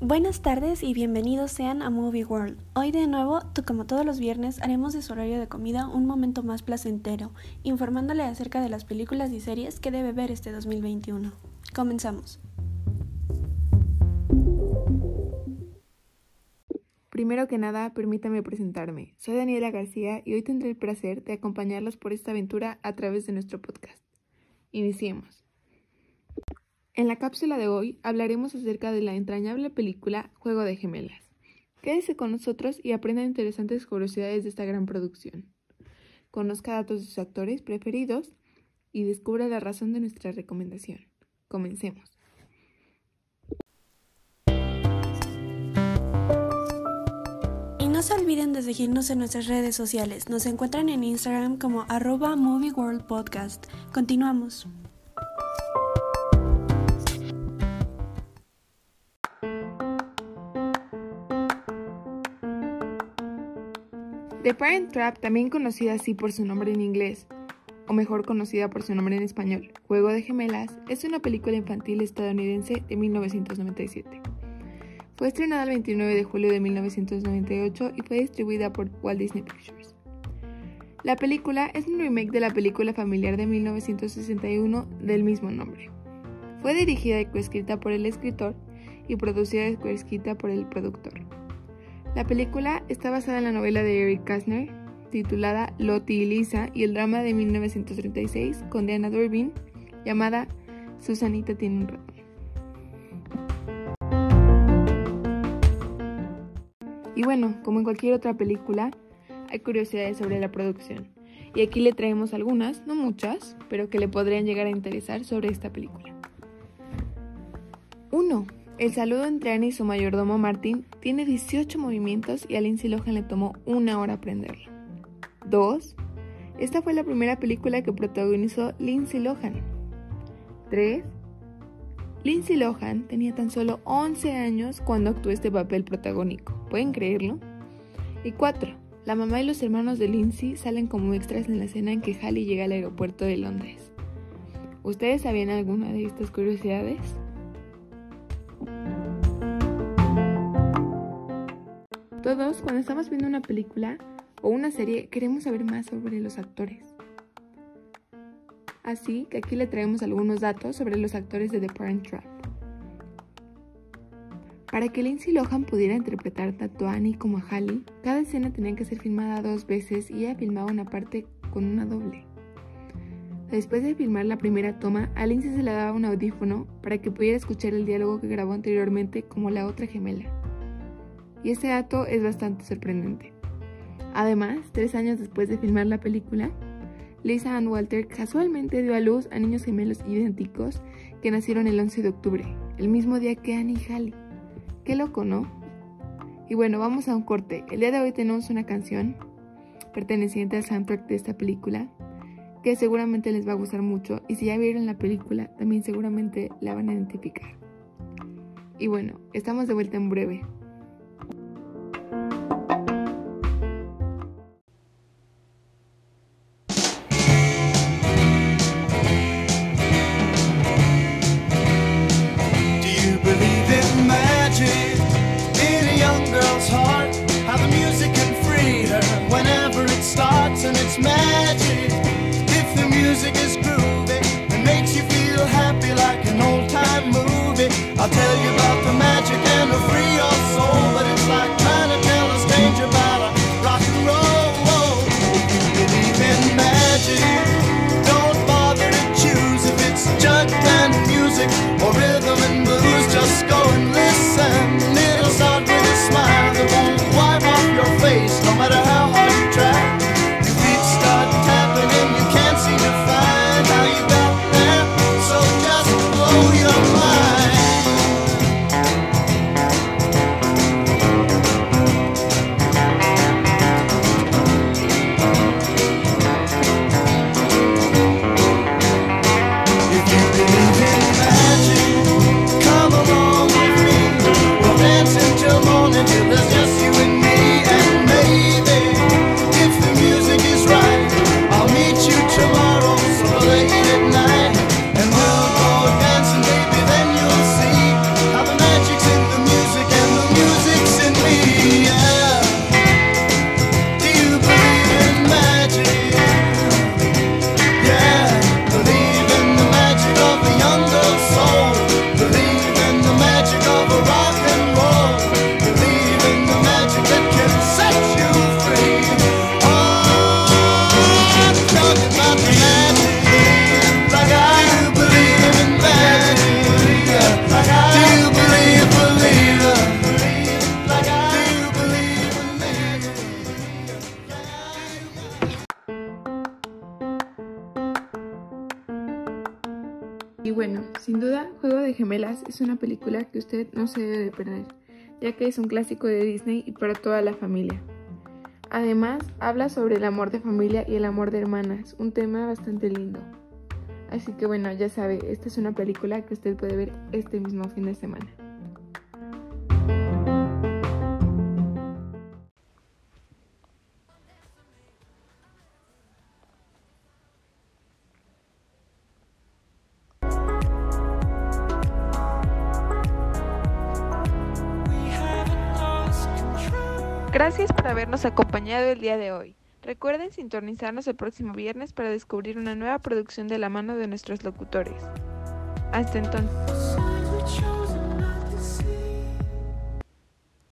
Buenas tardes y bienvenidos sean a Movie World. Hoy de nuevo, como todos los viernes, haremos de su horario de comida un momento más placentero, informándole acerca de las películas y series que debe ver este 2021. Comenzamos. Primero que nada, permítame presentarme. Soy Daniela García y hoy tendré el placer de acompañarlos por esta aventura a través de nuestro podcast. Iniciemos. En la cápsula de hoy hablaremos acerca de la entrañable película Juego de Gemelas. Quédese con nosotros y aprenda interesantes curiosidades de esta gran producción. Conozca datos de sus actores preferidos y descubra la razón de nuestra recomendación. Comencemos. Y no se olviden de seguirnos en nuestras redes sociales. Nos encuentran en Instagram como arroba Movie World Podcast. Continuamos. The Parent Trap, también conocida así por su nombre en inglés, o mejor conocida por su nombre en español, Juego de Gemelas, es una película infantil estadounidense de 1997. Fue estrenada el 29 de julio de 1998 y fue distribuida por Walt Disney Pictures. La película es un remake de la película familiar de 1961 del mismo nombre. Fue dirigida y coescrita por el escritor y producida y coescrita por el productor. La película está basada en la novela de Eric Kastner, titulada Lottie y Lisa, y el drama de 1936 con Diana Durbin, llamada Susanita tiene un ratón. Y bueno, como en cualquier otra película, hay curiosidades sobre la producción. Y aquí le traemos algunas, no muchas, pero que le podrían llegar a interesar sobre esta película. 1. El saludo entre Annie y su mayordomo Martin tiene 18 movimientos y a Lindsay Lohan le tomó una hora aprenderlo. 2. Esta fue la primera película que protagonizó Lindsay Lohan. 3. Lindsay Lohan tenía tan solo 11 años cuando actuó este papel protagónico. ¿Pueden creerlo? Y 4. La mamá y los hermanos de Lindsay salen como extras en la escena en que Hallie llega al aeropuerto de Londres. ¿Ustedes sabían alguna de estas curiosidades? Todos, cuando estamos viendo una película o una serie, queremos saber más sobre los actores. Así que aquí le traemos algunos datos sobre los actores de The Parent Trap. Para que Lindsay Lohan pudiera interpretar tanto a Annie como a Hallie, cada escena tenía que ser filmada dos veces y ella filmaba una parte con una doble. Después de filmar la primera toma, a Lindsay se le daba un audífono para que pudiera escuchar el diálogo que grabó anteriormente como la otra gemela. Y este dato es bastante sorprendente. Además, tres años después de filmar la película, Lisa Ann Walter casualmente dio a luz a niños gemelos idénticos que nacieron el 11 de octubre, el mismo día que Annie y. Qué loco, ¿no? Y bueno, vamos a un corte. El día de hoy tenemos una canción perteneciente al soundtrack de esta película que seguramente les va a gustar mucho y si ya vieron la película también seguramente la van a identificar. Y bueno, estamos de vuelta en breve. Sin duda, Juego de Gemelas es una película que usted no se debe de perder, ya que es un clásico de Disney y para toda la familia. Además, habla sobre el amor de familia y el amor de hermanas, un tema bastante lindo. Así que bueno, ya sabe, esta es una película que usted puede ver este mismo fin de semana. Gracias por habernos acompañado el día de hoy. Recuerden sintonizarnos el próximo viernes para descubrir una nueva producción de la mano de nuestros locutores. Hasta entonces.